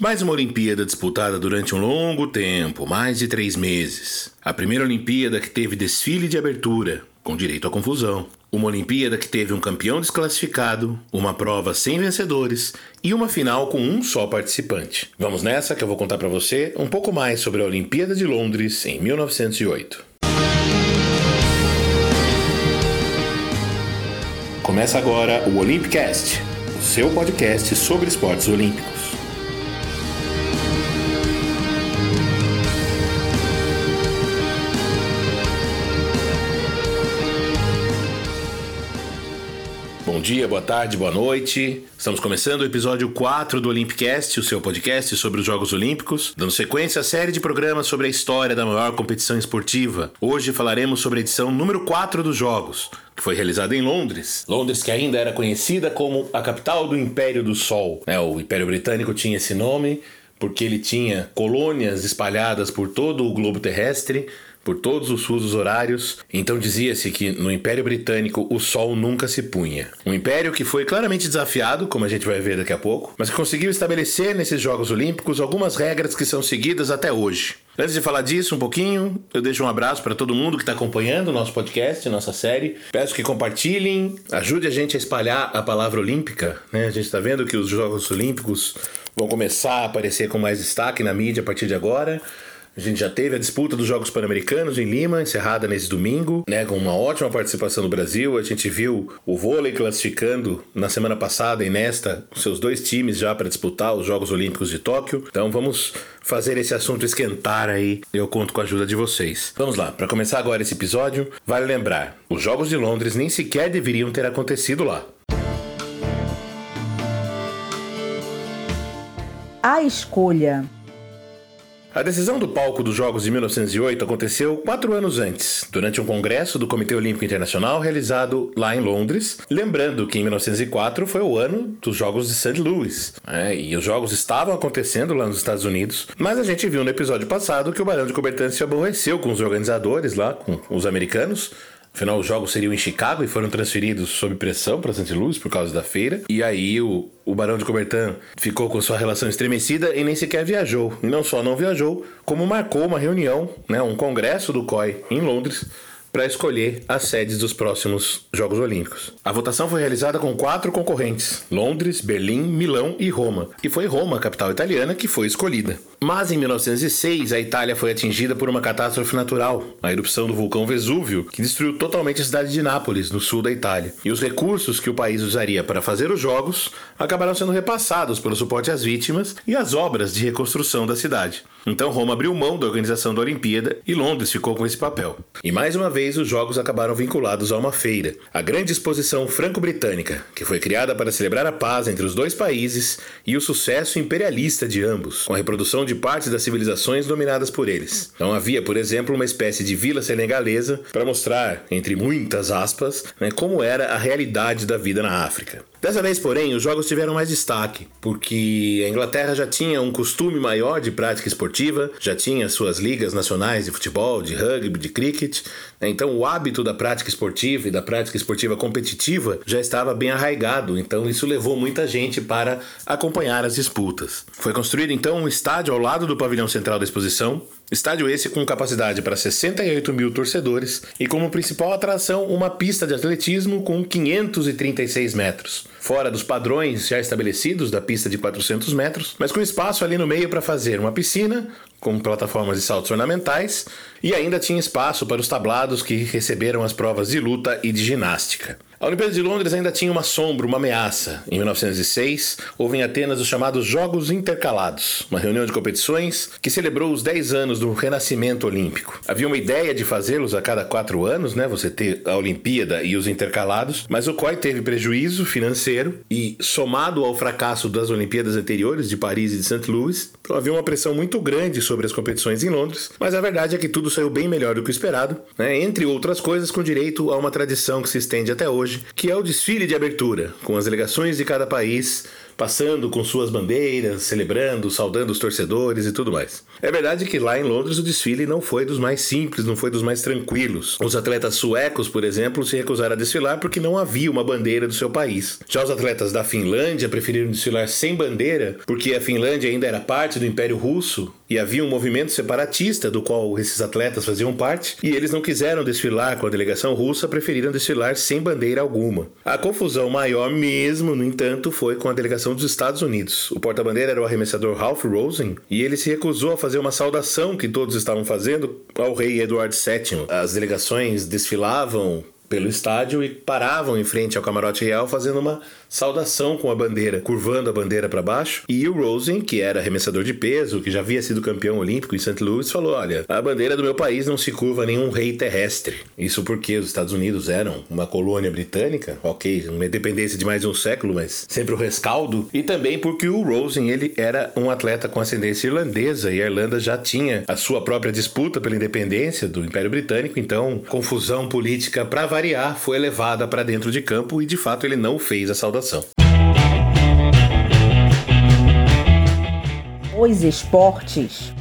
Mais uma Olimpíada disputada durante um longo tempo, mais de três meses. A primeira Olimpíada que teve desfile de abertura, com direito à confusão. Uma Olimpíada que teve um campeão desclassificado, uma prova sem vencedores e uma final com um só participante. Vamos nessa que eu vou contar para você um pouco mais sobre a Olimpíada de Londres em 1908. Começa agora o Olympicast, o seu podcast sobre esportes olímpicos. Dia, boa tarde, boa noite. Estamos começando o episódio 4 do Olympicast, o seu podcast sobre os Jogos Olímpicos, dando sequência à série de programas sobre a história da maior competição esportiva. Hoje falaremos sobre a edição número 4 dos Jogos, que foi realizada em Londres. Londres que ainda era conhecida como a capital do Império do Sol. É, o Império Britânico tinha esse nome porque ele tinha colônias espalhadas por todo o globo terrestre por todos os fusos horários, então dizia-se que no Império Britânico o sol nunca se punha. Um império que foi claramente desafiado, como a gente vai ver daqui a pouco, mas que conseguiu estabelecer nesses Jogos Olímpicos algumas regras que são seguidas até hoje. Antes de falar disso um pouquinho, eu deixo um abraço para todo mundo que está acompanhando o nosso podcast, nossa série. Peço que compartilhem, ajude a gente a espalhar a palavra olímpica. Né? A gente está vendo que os Jogos Olímpicos vão começar a aparecer com mais destaque na mídia a partir de agora. A gente já teve a disputa dos Jogos Pan-Americanos em Lima, encerrada nesse domingo, né, com uma ótima participação do Brasil. A gente viu o vôlei classificando na semana passada e nesta seus dois times já para disputar os Jogos Olímpicos de Tóquio. Então vamos fazer esse assunto esquentar aí. Eu conto com a ajuda de vocês. Vamos lá, para começar agora esse episódio, vale lembrar: os Jogos de Londres nem sequer deveriam ter acontecido lá. A escolha a decisão do palco dos Jogos de 1908 aconteceu quatro anos antes, durante um congresso do Comitê Olímpico Internacional realizado lá em Londres. Lembrando que em 1904 foi o ano dos Jogos de St. Louis, né? e os Jogos estavam acontecendo lá nos Estados Unidos, mas a gente viu no episódio passado que o Barão de Coubertin se aborreceu com os organizadores lá, com os americanos, Afinal, os jogos seriam em Chicago e foram transferidos sob pressão para St. Louis por causa da feira. E aí o, o Barão de Coubertin ficou com sua relação estremecida e nem sequer viajou. E não só não viajou, como marcou uma reunião, né, um congresso do COI em Londres, para escolher as sedes dos próximos Jogos Olímpicos. A votação foi realizada com quatro concorrentes: Londres, Berlim, Milão e Roma. E foi Roma, capital italiana, que foi escolhida. Mas em 1906, a Itália foi atingida por uma catástrofe natural, a erupção do vulcão Vesúvio, que destruiu totalmente a cidade de Nápoles, no sul da Itália. E os recursos que o país usaria para fazer os jogos acabaram sendo repassados pelo suporte às vítimas e às obras de reconstrução da cidade. Então Roma abriu mão da organização da Olimpíada e Londres ficou com esse papel. E mais uma vez os jogos acabaram vinculados a uma feira, a Grande Exposição Franco-Britânica, que foi criada para celebrar a paz entre os dois países e o sucesso imperialista de ambos, com a reprodução de partes das civilizações dominadas por eles. Então havia, por exemplo, uma espécie de vila senegalesa para mostrar, entre muitas aspas, né, como era a realidade da vida na África. Dessa vez, porém, os jogos tiveram mais destaque, porque a Inglaterra já tinha um costume maior de prática esportiva, já tinha suas ligas nacionais de futebol, de rugby, de cricket, né? então o hábito da prática esportiva e da prática esportiva competitiva já estava bem arraigado, então isso levou muita gente para acompanhar as disputas. Foi construído então um estádio ao lado do pavilhão central da exposição, Estádio esse com capacidade para 68 mil torcedores e como principal atração uma pista de atletismo com 536 metros, fora dos padrões já estabelecidos da pista de 400 metros, mas com espaço ali no meio para fazer uma piscina com plataformas de saltos ornamentais e ainda tinha espaço para os tablados que receberam as provas de luta e de ginástica. A Olimpíada de Londres ainda tinha uma sombra, uma ameaça. Em 1906, houve em Atenas os chamados Jogos Intercalados, uma reunião de competições que celebrou os 10 anos do renascimento olímpico. Havia uma ideia de fazê-los a cada quatro anos, né? Você ter a Olimpíada e os intercalados, mas o COI teve prejuízo financeiro e, somado ao fracasso das Olimpíadas anteriores de Paris e de St. Louis, havia uma pressão muito grande sobre as competições em Londres, mas a verdade é que tudo saiu bem melhor do que o esperado, né? entre outras coisas, com direito a uma tradição que se estende até hoje que é o desfile de abertura, com as delegações de cada país passando com suas bandeiras, celebrando, saudando os torcedores e tudo mais. É verdade que lá em Londres o desfile não foi dos mais simples, não foi dos mais tranquilos. Os atletas suecos, por exemplo, se recusaram a desfilar porque não havia uma bandeira do seu país. Já os atletas da Finlândia preferiram desfilar sem bandeira porque a Finlândia ainda era parte do Império Russo e havia um movimento separatista do qual esses atletas faziam parte, e eles não quiseram desfilar com a delegação russa, preferiram desfilar sem bandeira alguma. A confusão maior mesmo, no entanto, foi com a delegação dos Estados Unidos. O porta-bandeira era o arremessador Ralph Rosen, e ele se recusou a fazer uma saudação que todos estavam fazendo ao rei Eduardo VII. As delegações desfilavam pelo estádio e paravam em frente ao camarote real fazendo uma saudação com a bandeira, curvando a bandeira para baixo. E o Rosen, que era arremessador de peso, que já havia sido campeão olímpico em St. Louis, falou: Olha, a bandeira do meu país não se curva a nenhum rei terrestre. Isso porque os Estados Unidos eram uma colônia britânica, ok, uma independência de mais de um século, mas sempre o rescaldo. E também porque o Rosen ele era um atleta com ascendência irlandesa e a Irlanda já tinha a sua própria disputa pela independência do Império Britânico, então confusão política para variar foi levada para dentro de campo e de fato ele não fez a saudação os esportes.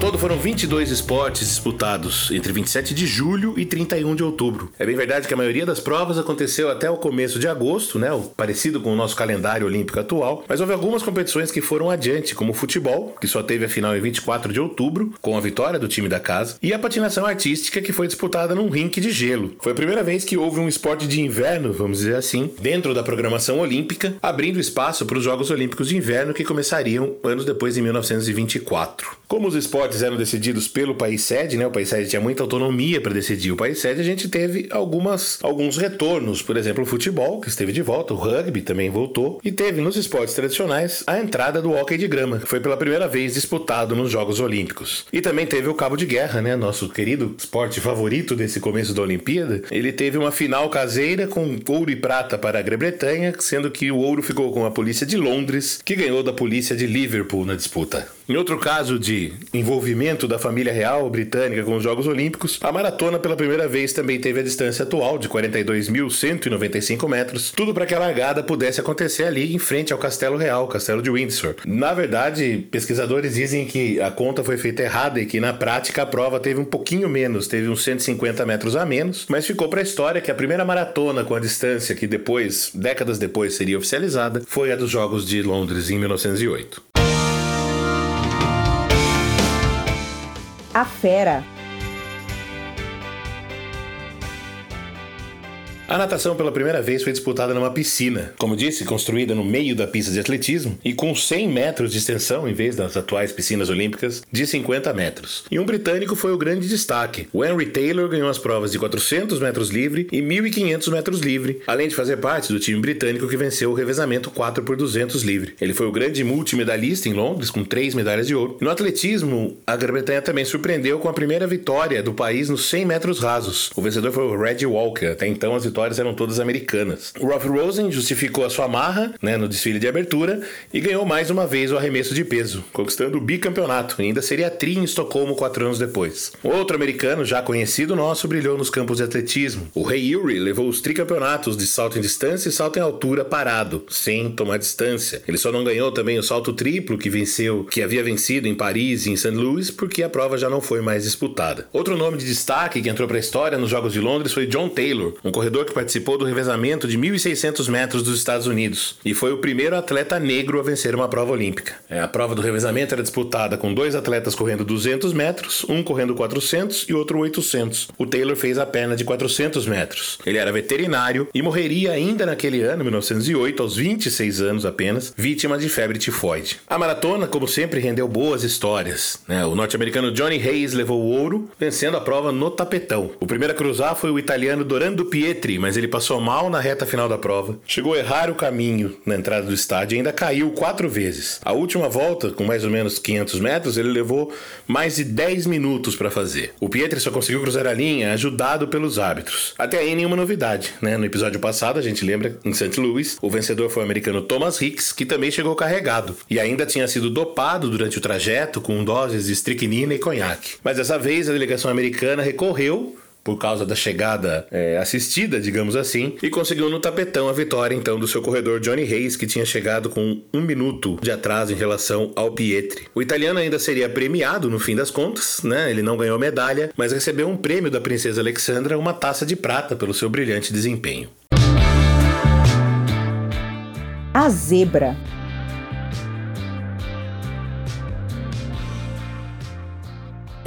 Todo foram 22 esportes disputados entre 27 de julho e 31 de outubro. É bem verdade que a maioria das provas aconteceu até o começo de agosto, né, parecido com o nosso calendário olímpico atual, mas houve algumas competições que foram adiante, como o futebol, que só teve a final em 24 de outubro, com a vitória do time da casa, e a patinação artística, que foi disputada num rink de gelo. Foi a primeira vez que houve um esporte de inverno, vamos dizer assim, dentro da programação olímpica, abrindo espaço para os Jogos Olímpicos de Inverno que começariam anos depois em 1924. Como os esportes eram decididos pelo país sede, né? O país sede tinha muita autonomia para decidir. O país sede a gente teve algumas alguns retornos, por exemplo, o futebol, que esteve de volta, o rugby também voltou e teve nos esportes tradicionais a entrada do hóquei de grama, que foi pela primeira vez disputado nos Jogos Olímpicos. E também teve o cabo de guerra, né? Nosso querido esporte favorito desse começo da Olimpíada. Ele teve uma final caseira com ouro e prata para a Grã-Bretanha, sendo que o ouro ficou com a polícia de Londres, que ganhou da polícia de Liverpool na disputa. Em outro caso de envolvimento da família real britânica com os Jogos Olímpicos, a maratona pela primeira vez também teve a distância atual de 42.195 metros, tudo para que a largada pudesse acontecer ali em frente ao Castelo Real, Castelo de Windsor. Na verdade, pesquisadores dizem que a conta foi feita errada e que na prática a prova teve um pouquinho menos, teve uns 150 metros a menos, mas ficou para a história que a primeira maratona com a distância que depois, décadas depois, seria oficializada, foi a dos Jogos de Londres em 1908. A Fera A natação pela primeira vez foi disputada numa piscina, como disse, construída no meio da pista de atletismo e com 100 metros de extensão em vez das atuais piscinas olímpicas de 50 metros. E um britânico foi o grande destaque. O Henry Taylor ganhou as provas de 400 metros livre e 1.500 metros livre, além de fazer parte do time britânico que venceu o revezamento 4 por 200 livre. Ele foi o grande multimedalhista em Londres com três medalhas de ouro. No atletismo, a Grã-Bretanha também surpreendeu com a primeira vitória do país nos 100 metros rasos. O vencedor foi o Reggie Walker. Até então as vitórias vitórias eram todas americanas. O Ralph Rosen justificou a sua marra né, no desfile de abertura e ganhou mais uma vez o arremesso de peso, conquistando o bicampeonato. E ainda seria tri em Estocolmo quatro anos depois. Outro americano, já conhecido nosso, brilhou nos campos de atletismo. O Ray Urey levou os tricampeonatos de salto em distância e salto em altura parado, sem tomar distância. Ele só não ganhou também o salto triplo que venceu, que havia vencido em Paris e em St. Louis, porque a prova já não foi mais disputada. Outro nome de destaque que entrou para a história nos Jogos de Londres foi John Taylor, um corredor que participou do revezamento de 1.600 metros dos Estados Unidos e foi o primeiro atleta negro a vencer uma prova olímpica. É, a prova do revezamento era disputada com dois atletas correndo 200 metros, um correndo 400 e outro 800. O Taylor fez a perna de 400 metros. Ele era veterinário e morreria ainda naquele ano, 1908, aos 26 anos apenas, vítima de febre tifoide. A maratona, como sempre, rendeu boas histórias. Né? O norte-americano Johnny Hayes levou o ouro, vencendo a prova no tapetão. O primeiro a cruzar foi o italiano Dorando Pietri, mas ele passou mal na reta final da prova, chegou a errar o caminho na entrada do estádio e ainda caiu quatro vezes. A última volta, com mais ou menos 500 metros, ele levou mais de 10 minutos para fazer. O Pietri só conseguiu cruzar a linha ajudado pelos árbitros. Até aí nenhuma novidade, né? No episódio passado, a gente lembra, em St. Louis, o vencedor foi o americano Thomas Hicks, que também chegou carregado e ainda tinha sido dopado durante o trajeto com doses de estricnina e conhaque. Mas dessa vez a delegação americana recorreu por causa da chegada é, assistida, digamos assim, e conseguiu no tapetão a vitória então do seu corredor Johnny Hayes, que tinha chegado com um minuto de atraso em relação ao Pietri. O italiano ainda seria premiado no fim das contas, né? Ele não ganhou medalha, mas recebeu um prêmio da princesa Alexandra, uma taça de prata pelo seu brilhante desempenho. A zebra.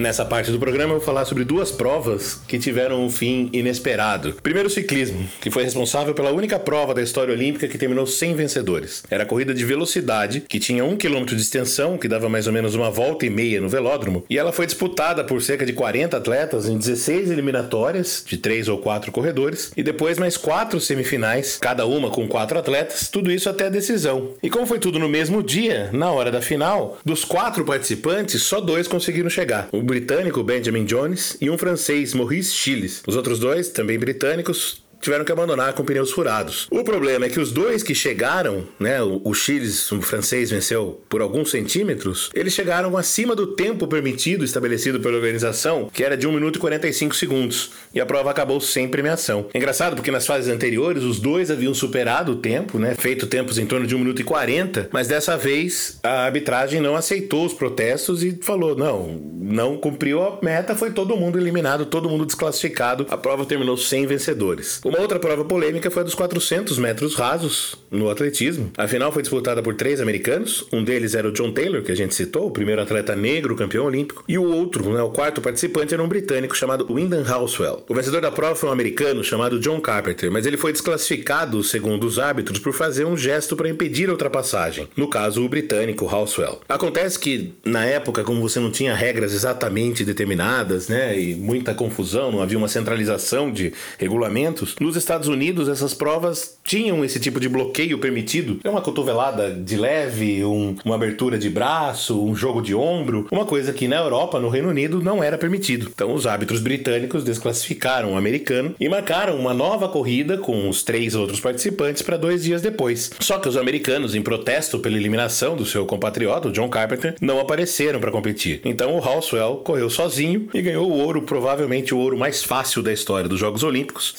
Nessa parte do programa eu vou falar sobre duas provas que tiveram um fim inesperado. Primeiro, o ciclismo, que foi responsável pela única prova da história olímpica que terminou sem vencedores. Era a corrida de velocidade, que tinha um quilômetro de extensão, que dava mais ou menos uma volta e meia no velódromo, e ela foi disputada por cerca de 40 atletas em 16 eliminatórias, de 3 ou 4 corredores, e depois mais 4 semifinais, cada uma com 4 atletas, tudo isso até a decisão. E como foi tudo no mesmo dia, na hora da final, dos 4 participantes, só dois conseguiram chegar. O britânico Benjamin Jones e um francês Maurice Chiles. Os outros dois, também britânicos, tiveram que abandonar com pneus furados. O problema é que os dois que chegaram, né, o, o Chile, o francês venceu por alguns centímetros, eles chegaram acima do tempo permitido estabelecido pela organização, que era de 1 minuto e 45 segundos, e a prova acabou sem premiação. É engraçado porque nas fases anteriores os dois haviam superado o tempo, né, feito tempos em torno de 1 minuto e 40, mas dessa vez a arbitragem não aceitou os protestos e falou: não, não cumpriu a meta, foi todo mundo eliminado, todo mundo desclassificado, a prova terminou sem vencedores. Uma outra prova polêmica foi a dos 400 metros rasos no atletismo. A final foi disputada por três americanos. Um deles era o John Taylor, que a gente citou, o primeiro atleta negro campeão olímpico. E o outro, né, o quarto participante, era um britânico chamado Wyndham Housewell. O vencedor da prova foi um americano chamado John Carpenter, mas ele foi desclassificado, segundo os árbitros, por fazer um gesto para impedir a ultrapassagem. No caso, o britânico Housewell. Acontece que, na época, como você não tinha regras exatamente determinadas, né, e muita confusão, não havia uma centralização de regulamentos, nos Estados Unidos, essas provas tinham esse tipo de bloqueio permitido. É uma cotovelada de leve, um, uma abertura de braço, um jogo de ombro, uma coisa que na Europa, no Reino Unido, não era permitido. Então, os árbitros britânicos desclassificaram o americano e marcaram uma nova corrida com os três outros participantes para dois dias depois. Só que os americanos, em protesto pela eliminação do seu compatriota, o John Carpenter, não apareceram para competir. Então, o Housewell correu sozinho e ganhou o ouro, provavelmente o ouro mais fácil da história dos Jogos Olímpicos,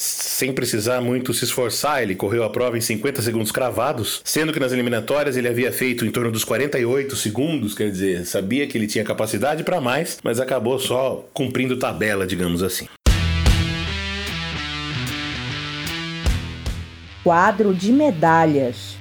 sem precisar muito se esforçar, ele correu a prova em 50 segundos cravados, sendo que nas eliminatórias ele havia feito em torno dos 48 segundos, quer dizer, sabia que ele tinha capacidade para mais, mas acabou só cumprindo tabela, digamos assim. Quadro de medalhas.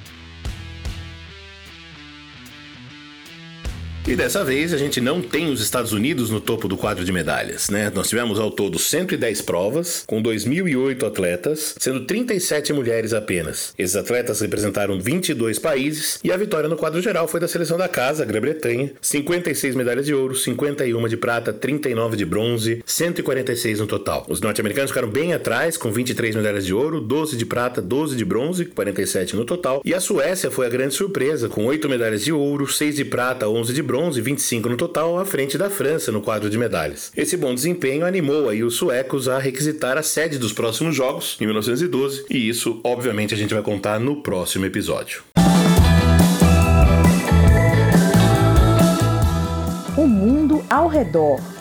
E dessa vez a gente não tem os Estados Unidos no topo do quadro de medalhas, né? Nós tivemos ao todo 110 provas, com 2.008 atletas, sendo 37 mulheres apenas. Esses atletas representaram 22 países e a vitória no quadro geral foi da seleção da casa, Grã-Bretanha, 56 medalhas de ouro, 51 de prata, 39 de bronze, 146 no total. Os norte-americanos ficaram bem atrás, com 23 medalhas de ouro, 12 de prata, 12 de bronze, 47 no total. E a Suécia foi a grande surpresa, com 8 medalhas de ouro, 6 de prata, 11 de bronze, bronze, 25 no total, à frente da França no quadro de medalhas. Esse bom desempenho animou aí os suecos a requisitar a sede dos próximos jogos em 1912, e isso, obviamente, a gente vai contar no próximo episódio. O mundo ao redor.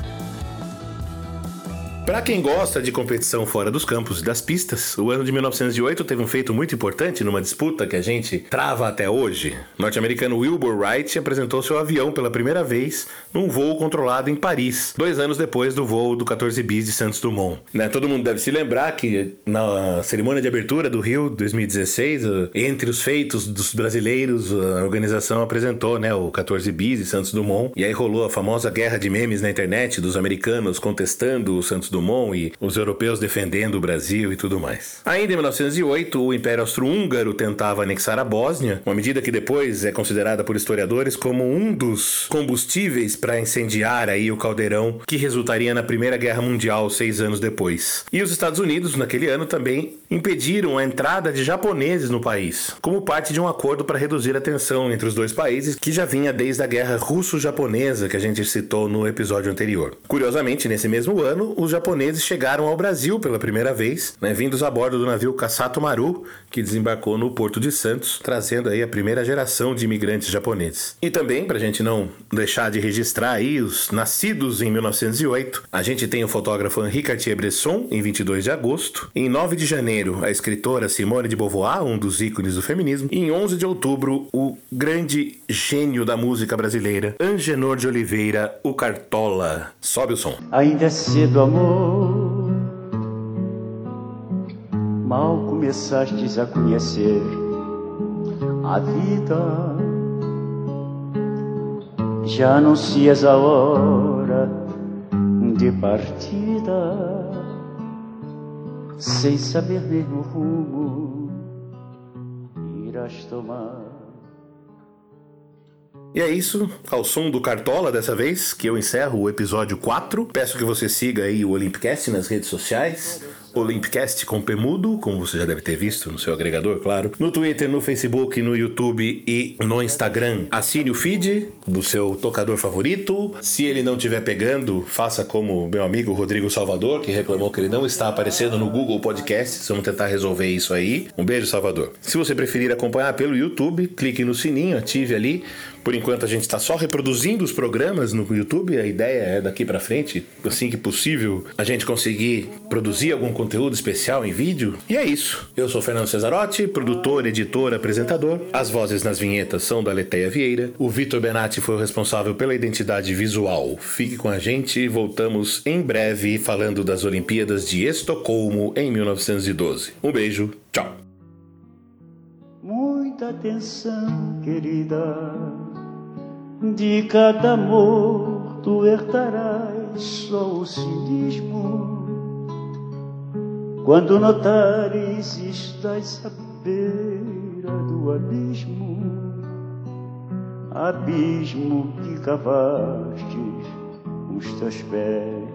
Para quem gosta de competição fora dos campos e das pistas, o ano de 1908 teve um feito muito importante numa disputa que a gente trava até hoje. O norte-americano Wilbur Wright apresentou seu avião pela primeira vez num voo controlado em Paris, dois anos depois do voo do 14 bis de Santos Dumont. Né, todo mundo deve se lembrar que na cerimônia de abertura do Rio 2016, entre os feitos dos brasileiros, a organização apresentou né, o 14 bis de Santos Dumont, e aí rolou a famosa guerra de memes na internet dos americanos contestando o Santos Dumont e os europeus defendendo o Brasil e tudo mais. Ainda em 1908, o Império Austro-Húngaro tentava anexar a Bósnia, uma medida que depois é considerada por historiadores como um dos combustíveis para incendiar aí o caldeirão que resultaria na Primeira Guerra Mundial seis anos depois. E os Estados Unidos, naquele ano, também impediram a entrada de japoneses no país, como parte de um acordo para reduzir a tensão entre os dois países que já vinha desde a Guerra Russo-Japonesa que a gente citou no episódio anterior. Curiosamente, nesse mesmo ano, os japoneses chegaram ao Brasil pela primeira vez, né, vindos a bordo do navio Kasato Maru, que desembarcou no Porto de Santos, trazendo aí a primeira geração de imigrantes japoneses. E também, para a gente não deixar de registrar aí os nascidos em 1908, a gente tem o fotógrafo Henri Cartier-Bresson, em 22 de agosto. Em 9 de janeiro, a escritora Simone de Beauvoir, um dos ícones do feminismo. E em 11 de outubro, o grande gênio da música brasileira, Angenor de Oliveira, o Cartola. Sobe o som. Ainda é cedo, amor. Mal começastes a conhecer a vida. Já anuncias a hora de partida, sem saber mesmo o rumo irás tomar. E é isso, ao som do Cartola dessa vez, que eu encerro o episódio 4. Peço que você siga aí o Olympicast nas redes sociais. Olympicast com Pemudo, como você já deve ter visto no seu agregador, claro. No Twitter, no Facebook, no YouTube e no Instagram. Assine o feed do seu tocador favorito. Se ele não estiver pegando, faça como meu amigo Rodrigo Salvador, que reclamou que ele não está aparecendo no Google Podcasts. Vamos tentar resolver isso aí. Um beijo, Salvador. Se você preferir acompanhar pelo YouTube, clique no sininho, ative ali. Por enquanto a gente está só reproduzindo os programas no YouTube. A ideia é daqui para frente, assim que possível, a gente conseguir produzir algum conteúdo especial em vídeo. E é isso. Eu sou Fernando Cesarotti, produtor, editor, apresentador. As vozes nas vinhetas são da Leteia Vieira. O Vitor Benatti foi o responsável pela identidade visual. Fique com a gente e voltamos em breve falando das Olimpíadas de Estocolmo em 1912. Um beijo, tchau. Muita atenção, querida. De cada amor tu herdarás só o cinismo. Quando notares estás à beira do abismo, abismo que cavastes os teus pés.